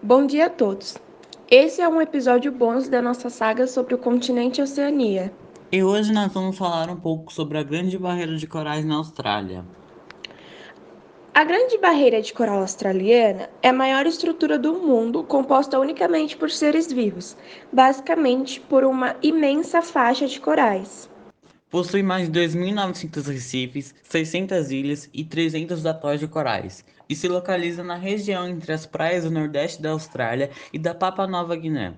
Bom dia a todos. Esse é um episódio bônus da nossa saga sobre o continente Oceania. E hoje nós vamos falar um pouco sobre a Grande Barreira de Corais na Austrália. A Grande Barreira de Coral Australiana é a maior estrutura do mundo composta unicamente por seres vivos, basicamente por uma imensa faixa de corais. Possui mais de 2.900 recifes, 600 ilhas e 300 atolls de corais, e se localiza na região entre as praias do nordeste da Austrália e da Papua Nova Guiné.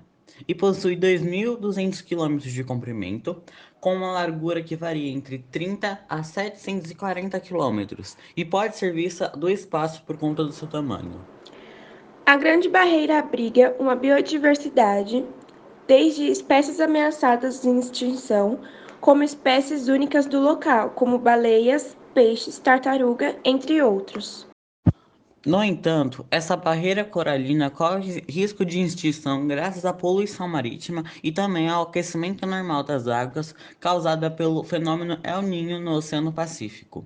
E possui 2.200 km de comprimento, com uma largura que varia entre 30 a 740 km, e pode ser vista do espaço por conta do seu tamanho. A Grande Barreira abriga uma biodiversidade, desde espécies ameaçadas de extinção como espécies únicas do local, como baleias, peixes, tartaruga, entre outros. No entanto, essa barreira coralina corre risco de extinção graças à poluição marítima e também ao aquecimento normal das águas causada pelo fenômeno El Niño no Oceano Pacífico.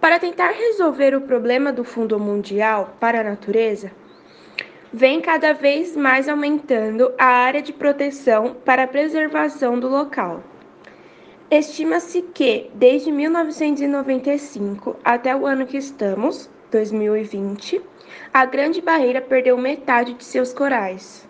Para tentar resolver o problema do Fundo Mundial para a Natureza, vem cada vez mais aumentando a área de proteção para a preservação do local. Estima-se que, desde 1995 até o ano que estamos, 2020, a Grande Barreira perdeu metade de seus corais.